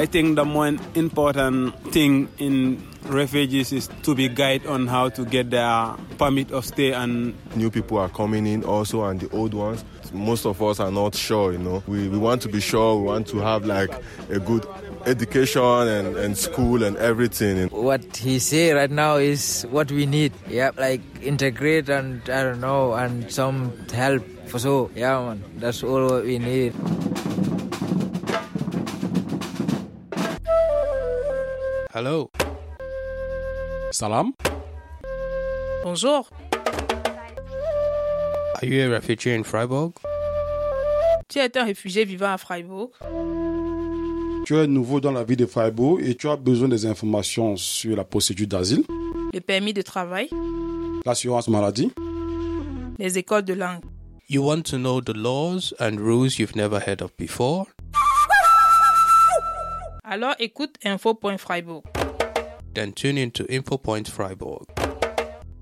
I think the more important thing in refugees is to be guided on how to get their permit of stay and new people are coming in also and the old ones. Most of us are not sure you know. We, we want to be sure we want to have like a good education and, and school and everything. What he say right now is what we need. Yeah like integrate and i don't know and some help. For so yeah man that's all we need hello Salam? Bonjour. Are you a refugee in Freiburg? Tu es un réfugié vivant à Freiburg. Tu es nouveau dans la ville de Freiburg et tu as besoin des informations sur la procédure d'asile, Le permis de travail, l'assurance maladie. les écoles de langue. You want to know the laws and rules you've never heard of before? Alors écoute info.freiburg. Then tune in to InfoPoint Freiburg.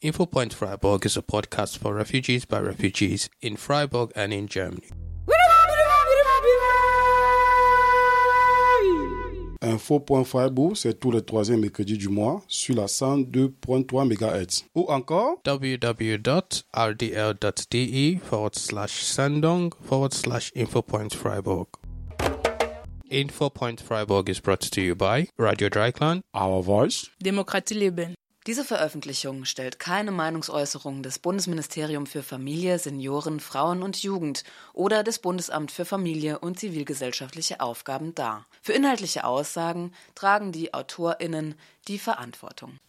InfoPoint Freiburg is a podcast for refugees by refugees in Freiburg and in Germany. Info.freiburg, c'est tous les troisièmes mercredis du mois sur la 102.3 MHz. Ou encore www.rdl.de forward slash sendung forward slash InfoPoint Freiburg. InfoPoint Freiburg is brought to you by Radio Dreikland, Our Voice, Demokratie leben. Diese Veröffentlichung stellt keine Meinungsäußerung des Bundesministerium für Familie, Senioren, Frauen und Jugend oder des Bundesamt für Familie und zivilgesellschaftliche Aufgaben dar. Für inhaltliche Aussagen tragen die AutorInnen die Verantwortung.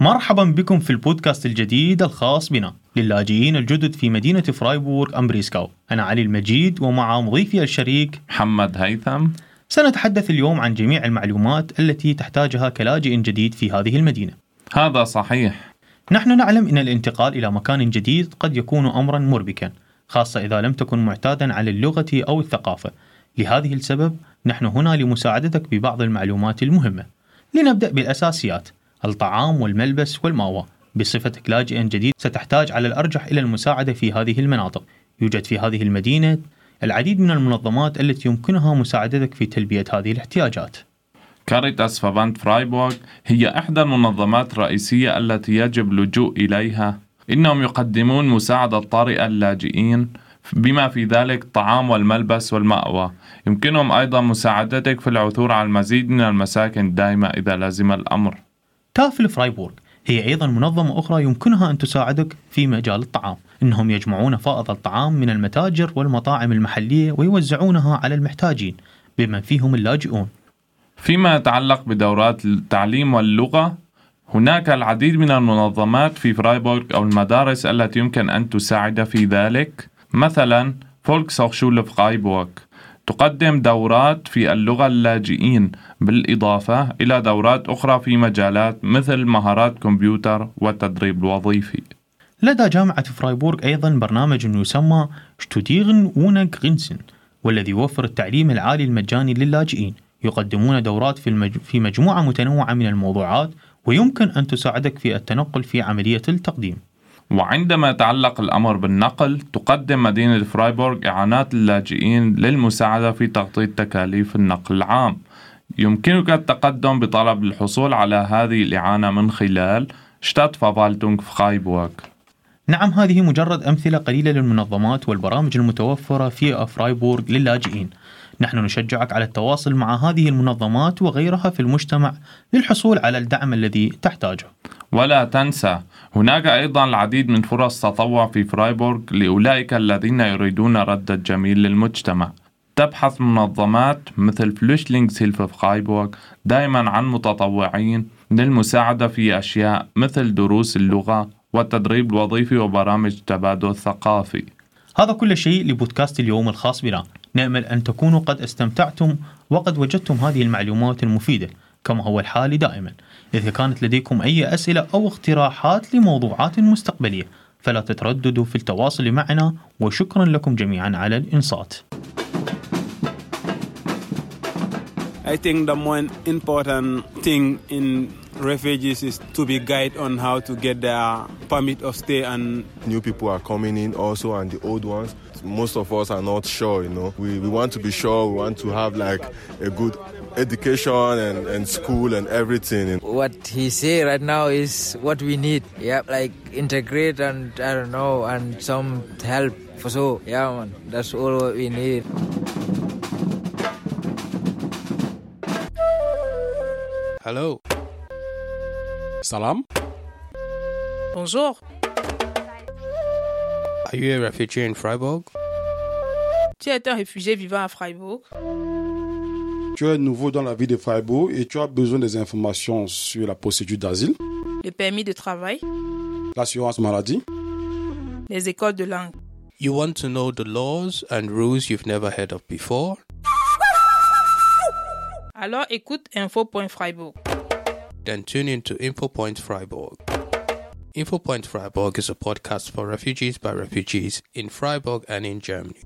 مرحبا بكم في البودكاست الجديد الخاص بنا للاجئين الجدد في مدينة فرايبورغ أمبريسكاو أنا علي المجيد ومع مضيفي الشريك محمد هيثم. سنتحدث اليوم عن جميع المعلومات التي تحتاجها كلاجئ جديد في هذه المدينة. هذا صحيح. نحن نعلم أن الانتقال إلى مكان جديد قد يكون أمرا مربكا خاصة إذا لم تكن معتادا على اللغة أو الثقافة. لهذه السبب نحن هنا لمساعدتك ببعض المعلومات المهمة. لنبدأ بالأساسيات الطعام والملبس والمأوى. بصفتك لاجئ جديد ستحتاج على الأرجح إلى المساعدة في هذه المناطق. يوجد في هذه المدينة العديد من المنظمات التي يمكنها مساعدتك في تلبية هذه الاحتياجات. Caritasverband فرايبورغ هي إحدى المنظمات الرئيسية التي يجب اللجوء إليها. إنهم يقدمون مساعدة طارئة للاجئين بما في ذلك الطعام والملبس والمأوى. يمكنهم أيضا مساعدتك في العثور على المزيد من المساكن الدائمة إذا لزم الأمر. Tafel فرايبورغ هي أيضا منظمة أخرى يمكنها أن تساعدك في مجال الطعام إنهم يجمعون فائض الطعام من المتاجر والمطاعم المحلية ويوزعونها على المحتاجين بمن فيهم اللاجئون. فيما يتعلق بدورات التعليم واللغة هناك العديد من المنظمات في فرايبورغ أو المدارس التي يمكن أن تساعد في ذلك. مثلا Volkshochschule فرايبورغ. تقدم دورات في اللغة اللاجئين بالإضافة إلى دورات أخرى في مجالات مثل مهارات كمبيوتر والتدريب الوظيفي. لدى جامعة فرايبورغ أيضا برنامج يسمى Studieren ohne Grenzen والذي يوفر التعليم العالي المجاني للاجئين. يقدمون دورات في, المج... في مجموعة متنوعة من الموضوعات ويمكن أن تساعدك في التنقل في عملية التقديم. وعندما يتعلق الأمر بالنقل تقدم مدينة فرايبورغ إعانات للاجئين للمساعدة في تغطية تكاليف النقل العام. يمكنك التقدم بطلب الحصول على هذه الإعانة من خلال Stadtverwaltung فرايبورغ نعم هذه مجرد أمثلة قليلة للمنظمات والبرامج المتوفرة في فرايبورغ للاجئين. نحن نشجعك على التواصل مع هذه المنظمات وغيرها في المجتمع للحصول على الدعم الذي تحتاجه. ولا تنسى هناك أيضا العديد من فرص تطوع في فرايبورغ لأولئك الذين يريدون رد الجميل للمجتمع. تبحث منظمات مثل Flüchtlingshilfe فرايبورغ دائما عن متطوعين للمساعدة في أشياء مثل دروس اللغة والتدريب الوظيفي وبرامج التبادل الثقافي هذا كل شيء لبودكاست اليوم الخاص بنا. نأمل أن تكونوا قد استمتعتم وقد وجدتم هذه المعلومات المفيدة كما هو الحال دائما إذا كانت لديكم أي أسئلة أو اقتراحات لموضوعات مستقبلية فلا تترددوا في التواصل معنا وشكرا لكم جميعا على الإنصات I think the more important thing in refugees is to be guide on how to get their permit of stay and New people are coming in also, and the old ones. Most of us are not sure, you know. We, we want to be sure, we want to have like a good education and, and school and everything. What he say right now is what we need. Yeah, like integrate and I don't know and some help for sure. Yeah, man, that's all what we need. Hello. Salam. Bonjour. Are you a refugee in Freiburg? Tu es un réfugié vivant à Freiburg. Tu es nouveau dans la ville de Freiburg et tu as besoin des informations sur la procédure d'asile, Le permis de travail. l'assurance maladie, Les écoles de langue. You want to know the laws and rules you've never heard of before? Alors écoute info.freiburg. Then tune in to InfoPoint Freiburg. Freiburg is a podcast for refugees by refugees in Freiburg and in Germany.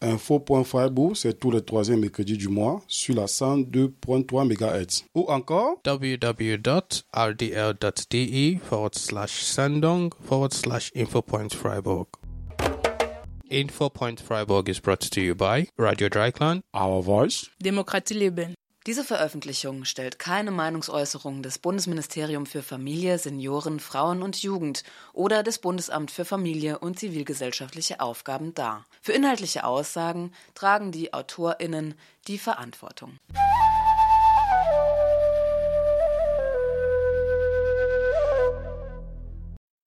Info.freiburg, c'est tous les troisièmes mercredis du mois sur la 102.3 MHz. Ou encore, www.rdl.de forward slash sendung forward slash InfoPoint Freiburg. InfoPoint Freiburg is brought to you by Radio Dreikland, Our Voice, Demokratie leben. Diese Veröffentlichung stellt keine Meinungsäußerung des Bundesministerium für Familie, Senioren, Frauen und Jugend oder des Bundesamt für Familie und zivilgesellschaftliche Aufgaben dar. Für inhaltliche Aussagen tragen die AutorInnen die Verantwortung.